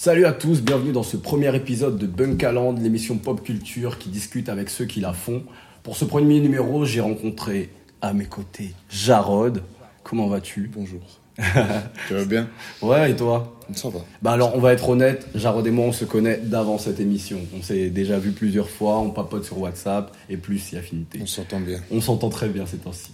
Salut à tous, bienvenue dans ce premier épisode de Bunkaland, l'émission pop culture qui discute avec ceux qui la font. Pour ce premier numéro, j'ai rencontré à mes côtés Jarod. Comment vas-tu? Bonjour. tu vas bien? Ouais, et toi? Ça va. Bah alors, on va être honnête, Jarod et moi, on se connaît d'avant cette émission. On s'est déjà vu plusieurs fois, on papote sur WhatsApp, et plus si affinité. On s'entend bien. On s'entend très bien ces temps-ci.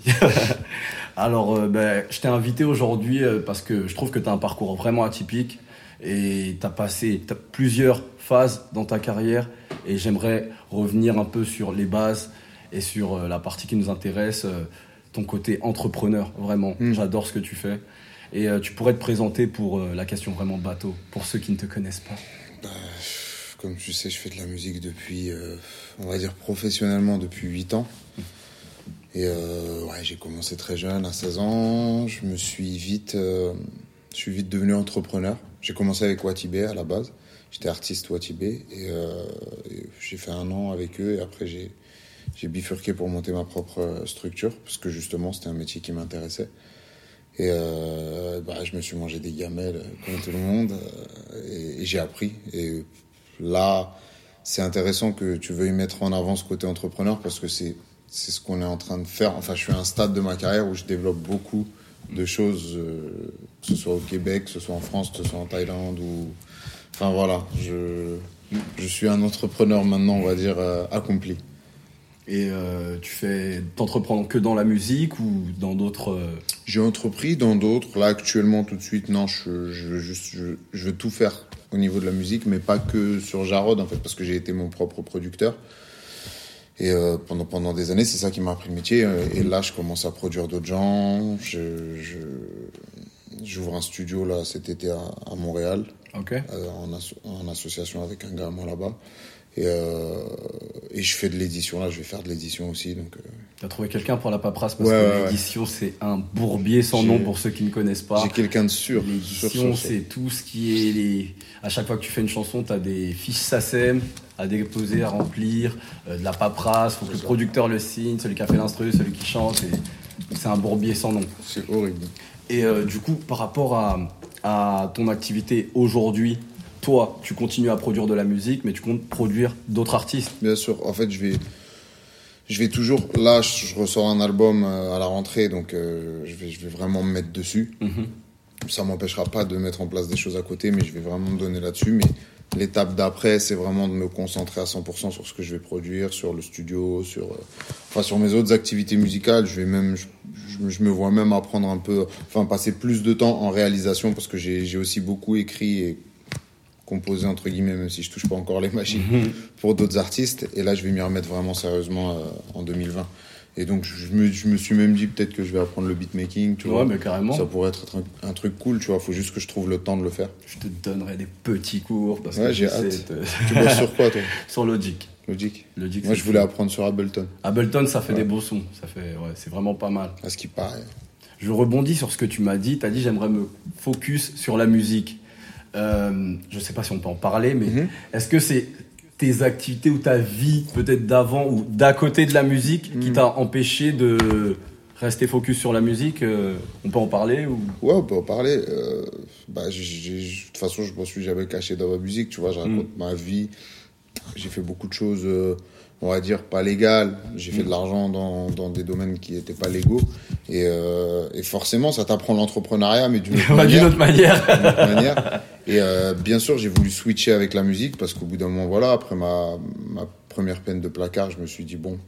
alors, euh, ben, je t'ai invité aujourd'hui euh, parce que je trouve que tu as un parcours vraiment atypique et tu as passé plusieurs phases dans ta carrière et j'aimerais revenir un peu sur les bases et sur euh, la partie qui nous intéresse, euh, ton côté entrepreneur, vraiment. Mm. J'adore ce que tu fais. Et euh, tu pourrais te présenter pour la question vraiment bateau, pour ceux qui ne te connaissent pas. Bah, comme tu sais, je fais de la musique depuis, euh, on va dire professionnellement, depuis 8 ans. Et euh, ouais, j'ai commencé très jeune, à 16 ans. Je me suis vite, euh, je suis vite devenu entrepreneur. J'ai commencé avec Watibé à la base. J'étais artiste Watibé et, euh, j'ai fait un an avec eux et après j'ai bifurqué pour monter ma propre euh, structure parce que justement c'était un métier qui m'intéressait. Et euh, bah, je me suis mangé des gamelles comme tout le monde et, et j'ai appris. Et là, c'est intéressant que tu veuilles mettre en avant ce côté entrepreneur parce que c'est c'est ce qu'on est en train de faire. Enfin, je suis à un stade de ma carrière où je développe beaucoup de choses, euh, que ce soit au Québec, que ce soit en France, que ce soit en Thaïlande ou. Enfin voilà, je, je suis un entrepreneur maintenant, on va dire, euh, accompli. Et euh, tu fais t'entreprends que dans la musique ou dans d'autres euh, J'ai entrepris dans d'autres. Là, actuellement, tout de suite, non, je, je, je veux tout faire au niveau de la musique, mais pas que sur Jarod, en fait, parce que j'ai été mon propre producteur. Et euh, pendant, pendant des années, c'est ça qui m'a appris le métier. euh, Et là, je commence à produire d'autres gens. Je, je, j'ouvre un studio là cet été à, à Montréal, Ok. euh, en, asso- en association avec un gars à moi là-bas. Et, euh, et je fais de l'édition là. Je vais faire de l'édition aussi. Donc, euh, T'as trouvé quelqu'un pour la paperasse? Parce Ouais, que ouais, ouais. l'édition c'est un bourbier sans nom pour ceux qui ne connaissent pas. j'ai quelqu'un de sûr. L'édition c'est tout ce qui est les. À chaque fois que tu fais une chanson, t'as des fiches SACEM à déposer, à remplir, euh, de la paperasse, faut que le producteur le signe, celui qui a fait l'instru, celui qui chante. C'est un bourbier sans nom. C'est horrible. Et euh, du coup, par rapport à, à ton activité aujourd'hui, toi, tu continues à produire de la musique, mais tu comptes produire d'autres artistes. Bien sûr, en fait, je vais, je vais toujours. Là, je ressors un album euh, à la rentrée, donc euh, je, vais, je vais vraiment me mettre dessus. Mhm. Ça m'empêchera pas de mettre en place des choses à côté, mais je vais vraiment me donner là-dessus. Mais l'étape d'après, c'est vraiment de me concentrer à 100% sur ce que je vais produire, sur le studio, sur, euh, enfin, sur mes autres activités musicales. Je vais même, je, je- je me vois même apprendre un peu, enfin, passer plus de temps en réalisation parce que j'ai aussi beaucoup écrit et composé entre guillemets, même si je touche pas encore les machines pour d'autres artistes. Et là, je vais m'y remettre vraiment sérieusement euh, en 2020. Et donc, je me, je me suis même dit peut-être que je vais apprendre le beatmaking, tu Ouais, vois. mais carrément. Ça pourrait être un, un truc cool, tu vois. Faut juste que je trouve le temps de le faire. Je te donnerai des petits cours parce Ouais, que j'ai sais hâte. te- Tu bosses sur quoi, toi sur Logic. Logic Logic Moi, je voulais apprendre sur Ableton, Ableton, ça fait Ouais. des beaux sons. Ça fait, ouais, c'est vraiment pas mal. à ce qui paraît. Je rebondis sur ce que tu m'as dit. Tu as dit j'aimerais me focus sur la musique. Euh, je sais pas si on peut en parler, mais Mhm. est-ce que c'est tes activités ou ta vie peut-être d'avant ou d'à côté de la musique qui Mhm. t'a empêché de rester focus sur la musique euh, On peut en parler ou? Ouais, on peut en parler. Euh, bah, de toute façon, je me suis jamais caché dans ma musique, tu vois. Je raconte ma vie. J'ai fait beaucoup de choses, on va dire, pas légales. J'ai fait de l'argent dans, dans des domaines qui n'étaient pas légaux. Et, euh, et forcément, ça t'apprend l'entrepreneuriat, mais d'une autre manière. autre manière d'une autre manière. Et euh, bien sûr, j'ai voulu switcher avec la musique parce qu'au bout d'un moment, voilà, après ma, ma première peine de placard, je me suis dit, bon,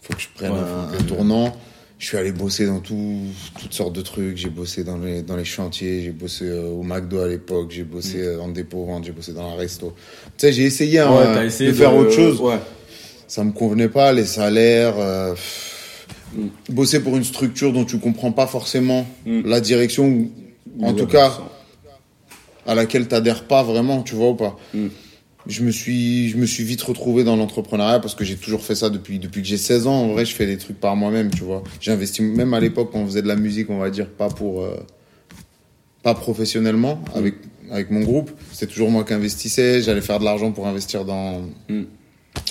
faut que je prenne Ouais, un, que- un tournant. Je suis allé bosser dans tout, toutes sortes de trucs. J'ai bossé dans les, dans les chantiers, j'ai bossé euh, au McDo à l'époque, j'ai bossé euh, en dépôt-vente, j'ai bossé dans la resto. Tu sais, j'ai essayé, hein, Ouais, essayé de faire autre chose. Ouais. Ça me convenait pas, les salaires. euh, Bosser pour une structure dont tu comprends pas forcément Mm. la direction, ou en tout cas à laquelle t'adhères pas vraiment, tu vois ou pas. Mm. Je me suis, je me suis vite retrouvé dans l'entrepreneuriat parce que j'ai toujours fait ça depuis, depuis que j'ai 16 ans. En vrai, je fais des trucs par moi-même, tu vois. J'ai investi, même à l'époque, quand on faisait de la musique, on va dire, pas pour, euh, pas professionnellement, avec, avec mon groupe. C'était toujours moi qui investissais. J'allais faire de l'argent pour investir dans, Mm.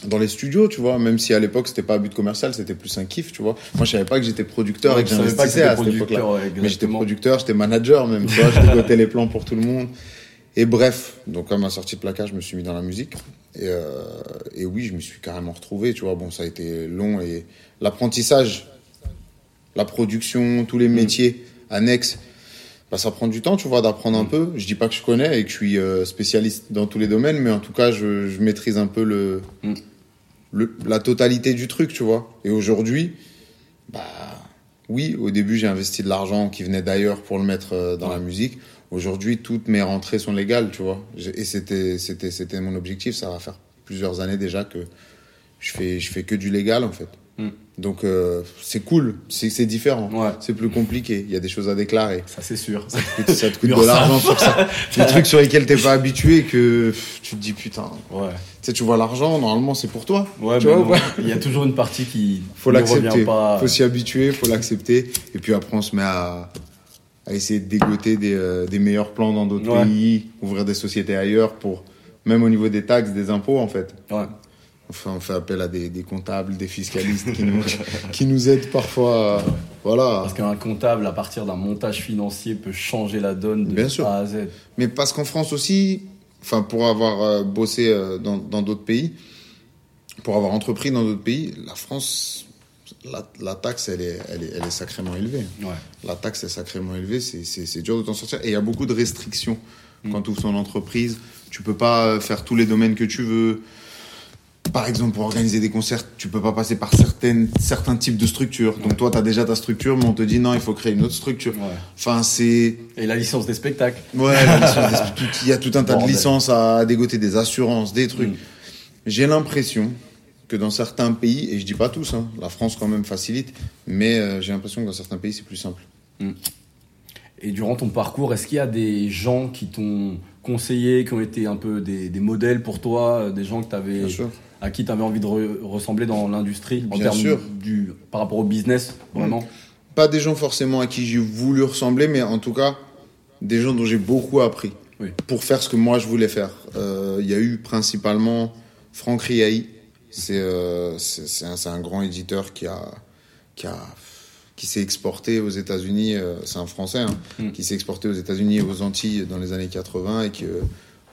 Dans les studios, tu vois. Même si à l'époque, c'était pas à but commercial, c'était plus un kiff, tu vois. Moi, je savais pas que j'étais producteur Ouais, et que j'investissais à cette époque-là. ouais, Mais j'étais producteur, j'étais manager même, tu vois, je dégotais les plans pour tout le monde. Et bref, donc à ma sortie de placard, je me suis mis dans la musique. Et, euh, et oui, je me suis carrément retrouvé, tu vois. Bon, ça a été long et l'apprentissage, la production, tous les métiers annexes, bah, ça prend du temps, tu vois, d'apprendre un peu. Je dis pas que je connais et que je suis euh, spécialiste dans tous les domaines, mais en tout cas, je, je maîtrise un peu le, Mm. le, la totalité du truc, tu vois. Et aujourd'hui, bah, oui, au début, j'ai investi de l'argent qui venait d'ailleurs pour le mettre euh, dans la musique. Aujourd'hui, toutes mes rentrées sont légales, tu vois. Et c'était, c'était, c'était mon objectif. Ça va faire plusieurs années déjà que je fais, je fais que du légal, en fait. Mm. Donc, euh, c'est cool. C'est, différent. Ouais. C'est plus compliqué. Il y a des choses à déclarer. Ça, c'est sûr. Ça te coûte, ça te coûte de l'argent sur ça. Des trucs sur lesquels t'es pas habitué que tu te dis putain. Ouais. Tu sais, tu vois l'argent, normalement c'est pour toi. Ouais, tu mais vois, non, ou pas il y a toujours une partie qui faut ne l'accepter. Faut s'y habituer, faut l'accepter. Et puis après, on se met à, à essayer de dégoter des, euh, des meilleurs plans dans d'autres Ouais. pays, ouvrir des sociétés ailleurs pour, même au niveau des taxes, des impôts en fait. Ouais. Enfin, on fait appel à des, des comptables, des fiscalistes qui nous, qui nous aident parfois. euh, Voilà. Parce qu'un comptable, à partir d'un montage financier, peut changer la donne de Bien sûr. A à Z. Mais parce qu'en France aussi, enfin pour avoir euh, bossé euh, dans dans d'autres pays, pour avoir entrepris dans d'autres pays, la France, la, la taxe elle est, elle est elle est sacrément élevée. Ouais. La taxe est sacrément élevée, c'est c'est c'est dur de t'en sortir. Et il y a beaucoup de restrictions quand tu ouvres ton entreprise. Tu peux pas faire tous les domaines que tu veux. Par exemple, pour organiser des concerts, tu peux pas passer par certaines, certains types de structures. Donc toi, tu as déjà ta structure, mais on te dit non, il faut créer une autre structure. Ouais. Enfin, c'est Et la licence des spectacles. Ouais, la licence des- il y a tout un tas de licences à dégoter, des assurances, des trucs. Mm. J'ai l'impression que dans certains pays, et je dis pas tous, hein, la France quand même facilite, mais euh, j'ai l'impression que dans certains pays c'est plus simple. Et durant ton parcours, est-ce qu'il y a des gens qui t'ont conseillé, qui ont été un peu des, des modèles pour toi, euh, des gens que sûr. à qui tu avais envie de re- ressembler dans l'industrie, en termes sûr. du, par rapport au business, vraiment Pas des gens forcément à qui j'ai voulu ressembler, mais en tout cas des gens dont j'ai beaucoup appris Oui. pour faire ce que moi je voulais faire. Euh, Il y a eu principalement Franck Riahi, c'est euh, un, un grand éditeur qui a qui a qui s'est exporté aux États-Unis, euh, c'est un Français, hein, Mm. qui s'est exporté aux États-Unis et aux Antilles dans les années 80 et qui euh,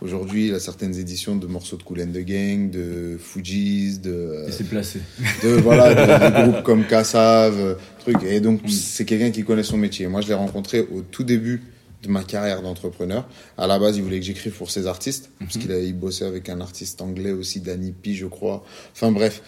aujourd'hui il a certaines éditions de morceaux de Cool and the Gang, de Fujis, de Et c'est placé. de voilà de, de groupes comme Kassav, euh, truc. Et donc Mm. c'est quelqu'un qui connaît son métier. Moi je l'ai rencontré au tout début de ma carrière d'entrepreneur. À la base, il voulait que j'écrive pour ses artistes Mhm. parce qu'il a il bossait avec un artiste anglais aussi, Danny P, je crois. Enfin bref,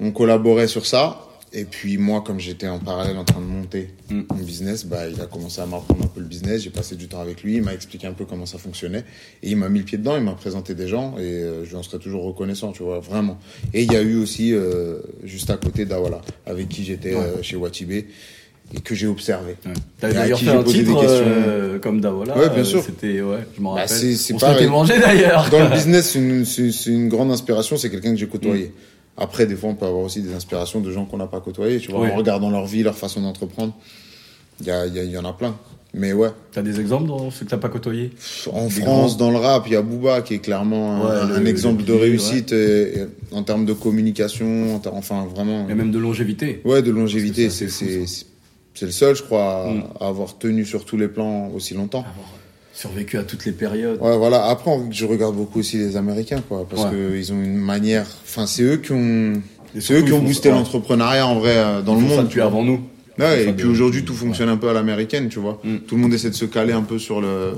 on collaborait sur ça. Et puis moi, comme j'étais en parallèle en train de monter Mm. mon business, bah, il a commencé à m'apprendre un peu le business. J'ai passé du temps avec lui, il m'a expliqué un peu comment ça fonctionnait. Et il m'a mis le pied dedans, il m'a présenté des gens et euh, je lui en serai toujours reconnaissant, tu vois, vraiment. Et il y a eu aussi, euh, juste à côté d'Awala, avec qui j'étais Ouais. euh, chez Watibé et que j'ai observé. Ouais. T'avais d'ailleurs fait un posé des titre questions. euh, comme Dawola. Ouais, bien euh, sûr. C'était, ouais, je m'en Bah, rappelle. c'est- c'est On l'était mangé d'ailleurs. Dans le business, c'est une, c'est- c'est une grande inspiration, c'est quelqu'un que j'ai côtoyé. Après, des fois, on peut avoir aussi des inspirations de gens qu'on n'a pas côtoyés, tu vois, Oui. en regardant leur vie, leur façon d'entreprendre. Il y, a- y a- y en a plein. Mais ouais, T'as des exemples dans ceux que t'as pas côtoyé en Des France, grands. dans le rap, il y a Booba qui est clairement un, Ouais, un le- exemple le de réussite et- et en termes de communication, enfin vraiment. Et même de longévité. Ouais, de longévité, c'est le seul, je crois, à, Mm. à avoir tenu sur tous les plans aussi longtemps. Survécu à toutes les périodes. Ouais, voilà. Après, je regarde beaucoup aussi les Américains, quoi, parce Ouais. que ils ont une manière. Enfin, c'est eux qui ont. C'est eux qui ont boosté l'entrepreneuriat en vrai euh, dans ils le font ça monde. depuis avant nous. Ouais, et puis aujourd'hui, tout fonctionne un peu à l'américaine, tu vois. Mm. Tout le monde essaie de se caler un peu sur le,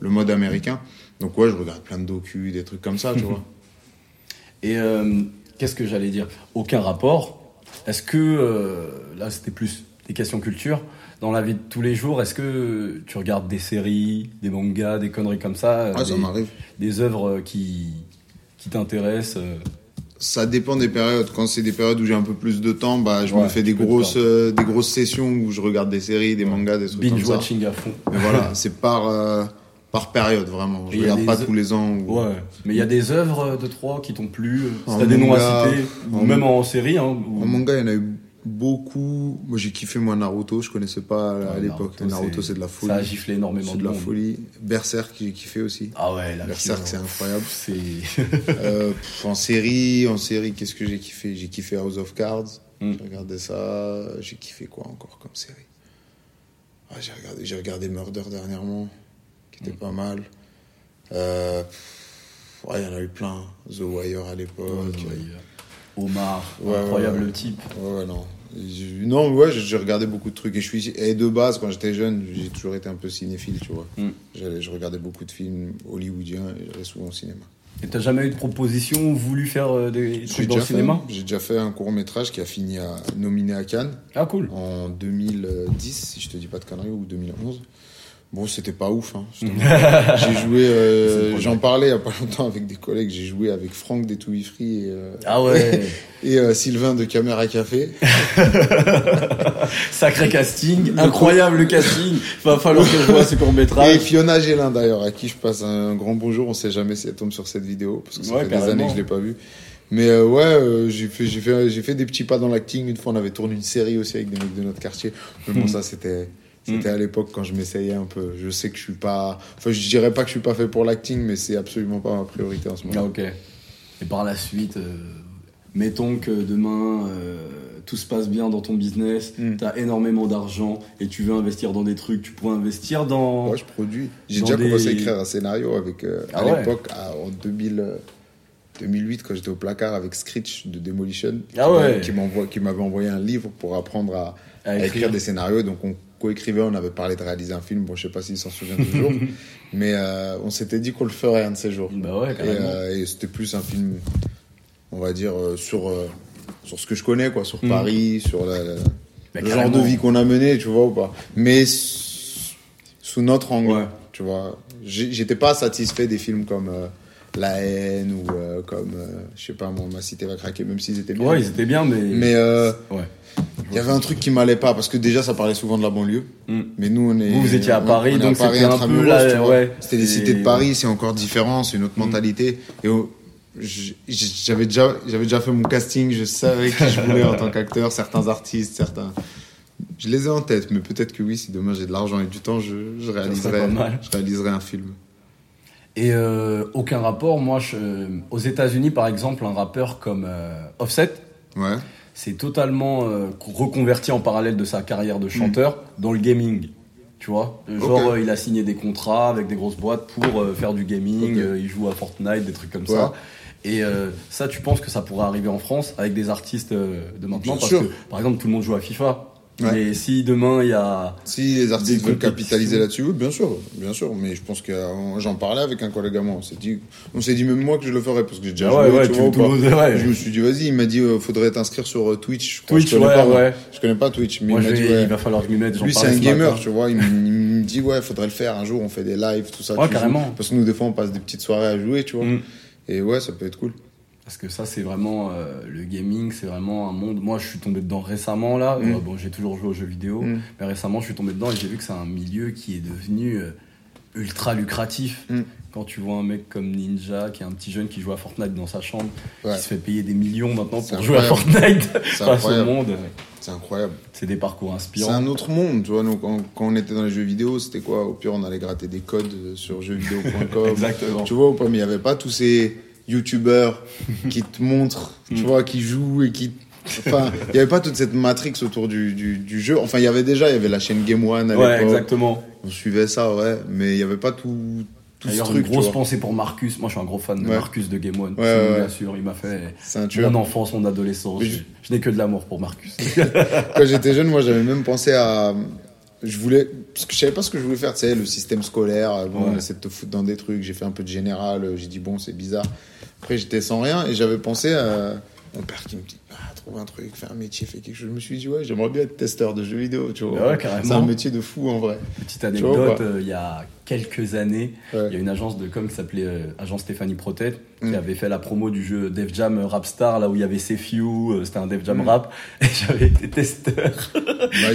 le mode américain. Donc ouais, je regarde plein de docus, des trucs comme ça, tu vois. Et euh, qu'est-ce que j'allais dire? Aucun rapport. Est-ce que, euh, là c'était plus des questions culture, dans la vie de tous les jours, est-ce que tu regardes des séries, des mangas, des conneries comme ça euh, Ouais, ça des, m'arrive. des œuvres qui, qui t'intéressent euh, Ça dépend des périodes. Quand c'est des périodes où j'ai un peu plus de temps, bah, je me fais des grosses, euh, des grosses sessions où je regarde des séries, des mangas, des trucs comme ça. Binge-watching à fond. Mais voilà, c'est par, euh, par période, vraiment. Je regarde des pas tous les ans. ou- Ouais, mais il y a des œuvres de trois qui t'ont plu, si t'as des noms à citer, ou même en série. Hein, ou- En manga, il y en a eu beaucoup. Moi, j'ai kiffé moi Naruto. Je connaissais pas à Ouais, l'époque. Naruto, c'est de la folie. Ça a giflé énormément C'est de de la monde. folie. Berserk, j'ai kiffé aussi. Ah ouais, la Berserk, c'est euh, incroyable. C'est. Euh, pff, en série, en série, qu'est-ce que j'ai kiffé? J'ai kiffé House of Cards. Mm. J'ai regardé ça. J'ai kiffé quoi encore comme série? Ah, J'ai regardé, j'ai regardé Murder dernièrement, qui était Mm. pas mal. Euh, ouais, il y en a eu plein. The Wire à l'époque. Omar, Ouais, incroyable ouais. type. Ouais, ouais, non. Non, ouais, j'ai regardé beaucoup de trucs. Et, je suis, et de base, quand j'étais jeune, j'ai toujours été un peu cinéphile, tu vois. Mm. Je regardais beaucoup de films hollywoodiens et j'allais souvent au cinéma. Et t'as jamais eu de proposition ou voulu faire euh, des trucs dans le cinéma? J'ai déjà fait un court métrage qui a fini à nominé à Cannes Ah cool. en 2010, si je te dis pas de conneries, ou 2011. Bon, c'était pas ouf. Hein, j'ai joué, euh, j'en parlais il y a pas longtemps avec des collègues. J'ai joué avec Franck des Touilles Free et, euh, Ah ouais, et euh, Sylvain de Caméra Café. sacré casting, incroyable le casting. Va falloir que je vois ce court Et métrage. Fiona Gélin d'ailleurs, à qui je passe un grand bonjour. On sait jamais si elle tombe sur cette vidéo parce que ça Ouais, fait des carrément. années que je l'ai pas vue. Mais euh, ouais, euh, j'ai fait, j'ai fait, j'ai fait des petits pas dans l'acting. Une fois, on avait tourné une série aussi avec des mecs de notre quartier. Mais bon, ça c'était, c'était Mm. à l'époque quand je m'essayais un peu. Je sais que je suis pas, enfin, je dirais pas que je suis pas fait pour l'acting, mais c'est absolument pas ma priorité en ce moment. Ah ok. Et par la suite, euh, mettons que demain euh, tout se passe bien dans ton business, Mm. t'as énormément d'argent et tu veux investir dans des trucs, tu pourrais investir dans. Moi, je produis. J'ai déjà commencé à écrire un scénario avec, euh, à Ah ouais. l'époque, à- en 2000, euh, 2008, quand j'étais au placard avec Screech de Demolition, Ah ouais. qui m'avait envoyé un livre pour apprendre à, à à écrire écrire. des scénarios. Donc, on coécrivait, on avait parlé de réaliser un film. Bon, je sais pas s'il s'en souvient toujours, mais euh, on s'était dit qu'on le ferait un de ces jours. Bah ouais, Et, carrément. euh, et c'était plus un film, on va dire, euh, sur, sur ce que je connais, quoi, sur Mm. Paris, sur la, la- Bah, le genre de vie qu'on a mené, tu vois ou pas. Mais sous notre angle, Ouais. tu vois. J'étais pas satisfait des films comme La haine ou euh, comme, euh, je sais pas, moi, Ma cité va craquer, même s'ils étaient bien. Ouais, ils étaient bien, mais. Mais euh, Ouais. Il y avait un truc qui m'allait pas parce que déjà ça parlait souvent de la banlieue. Mm. Mais nous on est. Vous, vous étiez à Paris, on donc Paris c'était un peu ouais. C'était des C'est- cités de Paris, c'est encore différent, c'est une autre mentalité. Et oh, j'avais déjà, j'avais déjà fait mon casting, je savais qui je voulais en tant qu'acteur, certains artistes, certains. Je les ai en tête, mais peut-être que oui, si demain j'ai de l'argent et du temps, je, je réaliserai, je réaliserai un film. Et euh, aucun rapport. Moi, je- aux États-Unis, par exemple, un rappeur comme euh, Offset, Ouais. S'est totalement euh, reconverti en parallèle de sa carrière de chanteur dans le gaming. Tu vois? Genre, euh, il a signé des contrats avec des grosses boîtes pour euh, faire du gaming, il joue à Fortnite, des trucs comme Ouais. ça. Et euh, ça, tu penses que ça pourrait arriver en France avec des artistes euh, de maintenant? Bien Parce sûr. que, par exemple, tout le monde joue à FIFA. Ouais. Mais si demain, il y a... Si les artistes veulent capitaliser là-dessus, oui, bien sûr, bien sûr. Mais je pense que euh, j'en parlais avec un collègue à moi. On s'est dit, on s'est dit même moi que je le ferais parce que j'ai déjà Ah ouais, joué, ouais, tu tu- vois, ou tout pas. ouais. Je me suis dit, vas-y, il m'a dit, euh, faudrait t'inscrire sur euh, Twitch. Twitch, je connais ouais, pas, ouais. Je connais pas Twitch, mais Moi, il m'a dit, il va falloir que je m'y mette. Lui, c'est un gamer, tu vois. Il me, dit, ouais, faudrait le faire. Un jour, on fait des lives, tout ça. Ouais, carrément. Parce que nous, des fois, on passe des petites soirées à jouer, tu vois. Mm. Et ouais, ça peut être cool. Parce que ça, c'est vraiment. euh, le gaming, c'est vraiment un monde. Moi, je suis tombé dedans récemment, là. Mm. Euh, bon, j'ai toujours joué aux jeux vidéo. Mm. Mais récemment, je suis tombé dedans et j'ai vu que c'est un milieu qui est devenu euh, ultra lucratif. Mm. Quand tu vois un mec comme Ninja, qui est un petit jeune qui joue à Fortnite dans sa chambre, Ouais. qui se fait payer des millions maintenant C'est pour jouer à. Fortnite C'est face au monde. C'est incroyable. C'est des parcours C'est inspirants. un autre monde, tu vois. Nous, quand, quand on était dans les jeux vidéo, c'était quoi? Au pire, on allait gratter des codes euh, sur jeuxvideo.com. Exactement. Tu vois ou pas Mais il n'y avait pas tous ces youtubeurs qui te montrent, tu Mm. vois, qui jouent et qui. Enfin, il n'y avait pas toute cette matrix autour du, du, du jeu. Enfin, il y avait déjà, il y avait la chaîne Game One à Ouais, l'époque. exactement. On suivait ça, ouais. Mais il n'y avait pas tout, tout ce D'ailleurs, truc, une grosse tu vois. pensée pour Marcus. Moi, je suis un gros fan de Ouais. Marcus de Game One. Ouais, ouais, ouais. l'assure, il m'a fait C'est un tueur. mon enfance, mon adolescence. Mais Je, je- je n'ai que de l'amour pour Marcus. Quand j'étais jeune, moi, j'avais même pensé à. Je voulais. Parce que je savais pas ce que je voulais faire, tu sais, le système scolaire. euh, Bon, Ouais. on essaie de te foutre dans des trucs. J'ai fait un peu de général. euh, J'ai dit, bon, c'est bizarre. Après, j'étais sans rien et j'avais pensé à. Mon père qui me dit, ah, trouve un truc, fais un métier, fais quelque chose. Je me suis dit, ouais, j'aimerais bien être testeur de jeux vidéo, tu vois. Ouais, carrément. c'est un métier de fou en vrai. Petite anecdote, euh, il y a quelques années, Ouais. il y a une agence de com qui s'appelait euh, Agence Stéphanie Protet qui Mm. avait fait la promo du jeu Def Jam Rapstar, là où il y avait Sefiu, euh, c'était un Def Jam Mm. rap, et j'avais été testeur.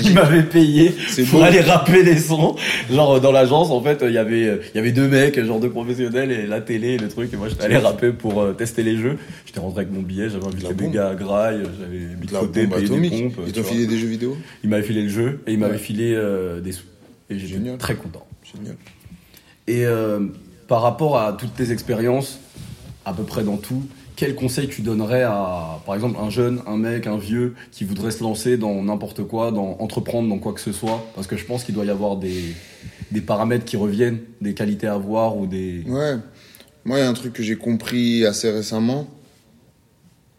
Il m'avait payé pour beau. aller rapper les sons. Genre euh, dans l'agence, en fait, euh, il y avait euh, il y avait deux mecs, genre deux professionnels, et la télé, et le truc, et moi j'étais allé rapper pour euh, tester les jeux. J'étais rentré avec mon billet, j'avais invité des gars à Grail, j'avais mis de côté, des pompes. Ils t'ont filé des jeux vidéo? Il m'avait filé le jeu, et il m'avait Ouais. filé euh, des sous. Et j'étais très content. Génial. Et euh, par rapport à toutes tes expériences, à peu près dans tout, quel conseil tu donnerais à, par exemple, un jeune, un mec, un vieux qui voudrait se lancer dans n'importe quoi, dans entreprendre dans quoi que ce soit? Parce que je pense qu'il doit y avoir des, paramètres qui reviennent, des qualités à avoir ou des. Ouais. Moi, il y a un truc que j'ai compris assez récemment,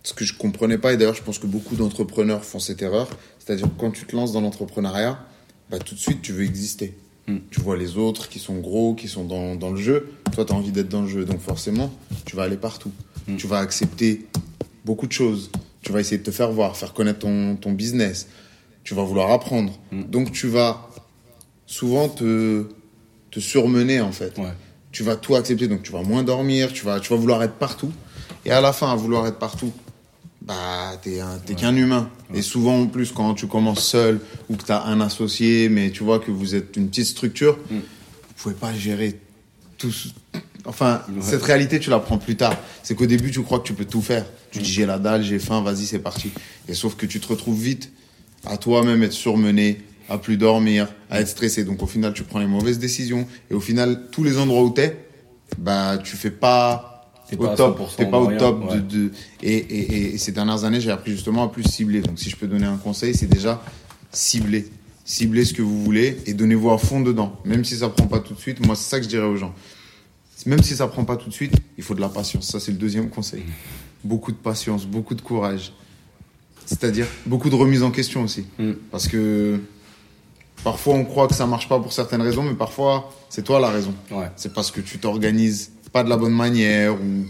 ce que je comprenais pas, et d'ailleurs, je pense que beaucoup d'entrepreneurs font cette erreur. C'est-à-dire quand tu te lances dans l'entrepreneuriat, bah, tout de suite, tu veux exister. Mm. Tu vois les autres qui sont gros, qui sont dans, dans le jeu. Toi, tu as envie d'être dans le jeu. Donc, forcément, tu vas aller partout. Mm. Tu vas accepter beaucoup de choses. Tu vas essayer de te faire voir, faire connaître ton, ton business. Tu vas vouloir apprendre. Mm. Donc, tu vas souvent te, te surmener, en fait Ouais. tu vas tout accepter, donc tu vas moins dormir, tu vas, tu vas vouloir être partout. Et à la fin, à vouloir être partout, bah, t'es un- t'es qu'un humain. Et souvent, en plus, quand tu commences seul ou que t'as un associé, mais tu vois que vous êtes une petite structure, Mm. vous pouvez pas gérer tout. Enfin, Ouais. cette réalité, tu la prends plus tard. C'est qu'au début, tu crois que tu peux tout faire. Tu dis, j'ai la dalle, j'ai faim, vas-y, c'est parti. Et sauf que tu te retrouves vite à toi-même être surmené, à plus dormir, à être stressé. Donc au final, tu prends les mauvaises décisions. Et au final, tous les endroits où t'es, bah, tu fais pas T'es au pas top. 100% T'es pas au top de, de- et, et, et ces dernières années, j'ai appris justement à plus cibler. Donc si je peux donner un conseil, c'est déjà cibler. Cibler ce que vous voulez et donnez-vous à fond dedans. Même si ça prend pas tout de suite, moi, c'est ça que je dirais aux gens. Même si ça prend pas tout de suite, il faut de la patience. Ça, c'est le deuxième conseil. Beaucoup de patience, beaucoup de courage. C'est-à-dire beaucoup de remise en question aussi. Mm. Parce que parfois, on croit que ça marche pas pour certaines raisons, mais parfois, c'est toi la raison. Ouais. C'est parce que tu t'organises pas de la bonne manière ou.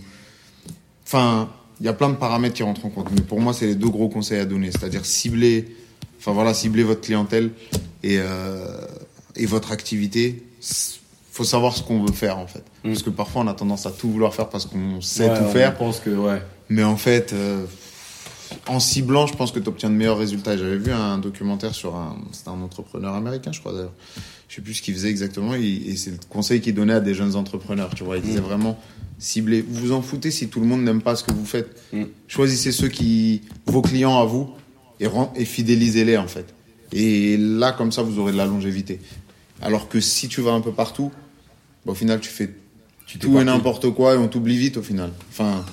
Enfin, il y a plein de paramètres qui rentrent en compte. Mais pour moi, c'est les deux gros conseils à donner. C'est-à-dire cibler, enfin voilà, cibler votre clientèle et, euh, et votre activité. Faut savoir ce qu'on veut faire en fait. Mm. Parce que parfois, on a tendance à tout vouloir faire parce qu'on sait Ouais, tout on faire. pense que, ouais. Mais en fait, euh, en ciblant, je pense que tu obtiens de meilleurs résultats. J'avais vu un documentaire sur un, c'était un entrepreneur américain, je crois d'ailleurs. Je sais plus ce qu'il faisait exactement, et, c'est le conseil qu'il donnait à des jeunes entrepreneurs. Tu vois, il disait Mm. vraiment ciblez. Vous vous en foutez si tout le monde n'aime pas ce que vous faites. Mm. Choisissez ceux qui, vos clients à vous, et, fidélisez-les en fait. Et là, comme ça, vous aurez de la longévité. Alors que si tu vas un peu partout, bah, au final, tu fais Tu tout et n'importe quoi et on t'oublie vite au final. Enfin,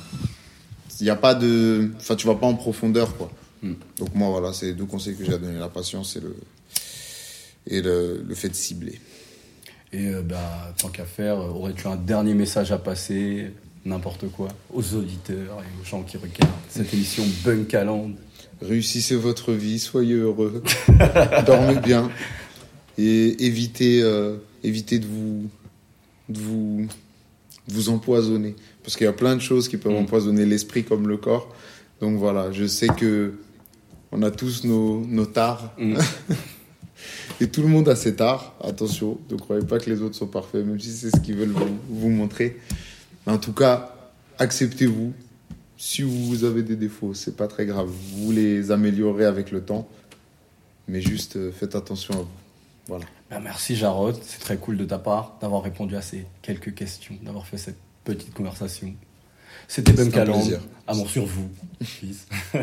il n'y a pas de. Enfin, tu vas pas en profondeur, quoi. Mm. Donc, moi, voilà, c'est les deux conseils que j'ai à donner la patience et le, et le, le fait de cibler. Et euh, bah, tant qu'à faire, euh, aurais-tu un dernier message à passer N'importe quoi, aux auditeurs et aux gens qui regardent cette émission Bunkaland. Réussissez votre vie, soyez heureux, dormez bien et évitez, euh, évitez de vous, de vous, de vous empoisonner. Parce qu'il y a plein de choses qui peuvent Mm. empoisonner l'esprit comme le corps. Donc voilà, je sais que on a tous nos, nos tares. Mm. Et tout le monde a ses tares. Attention, ne croyez pas que les autres sont parfaits, même si c'est ce qu'ils veulent vous, vous montrer. Mais en tout cas, acceptez-vous. Si vous avez des défauts, c'est pas très grave. Vous les améliorez avec le temps. Mais juste euh, faites attention à vous. Voilà. Bah, merci Jarod, c'est très cool de ta part d'avoir répondu à ces quelques questions, d'avoir fait cette petite conversation. C'était Bunkaland, plaisir. amour sur vous.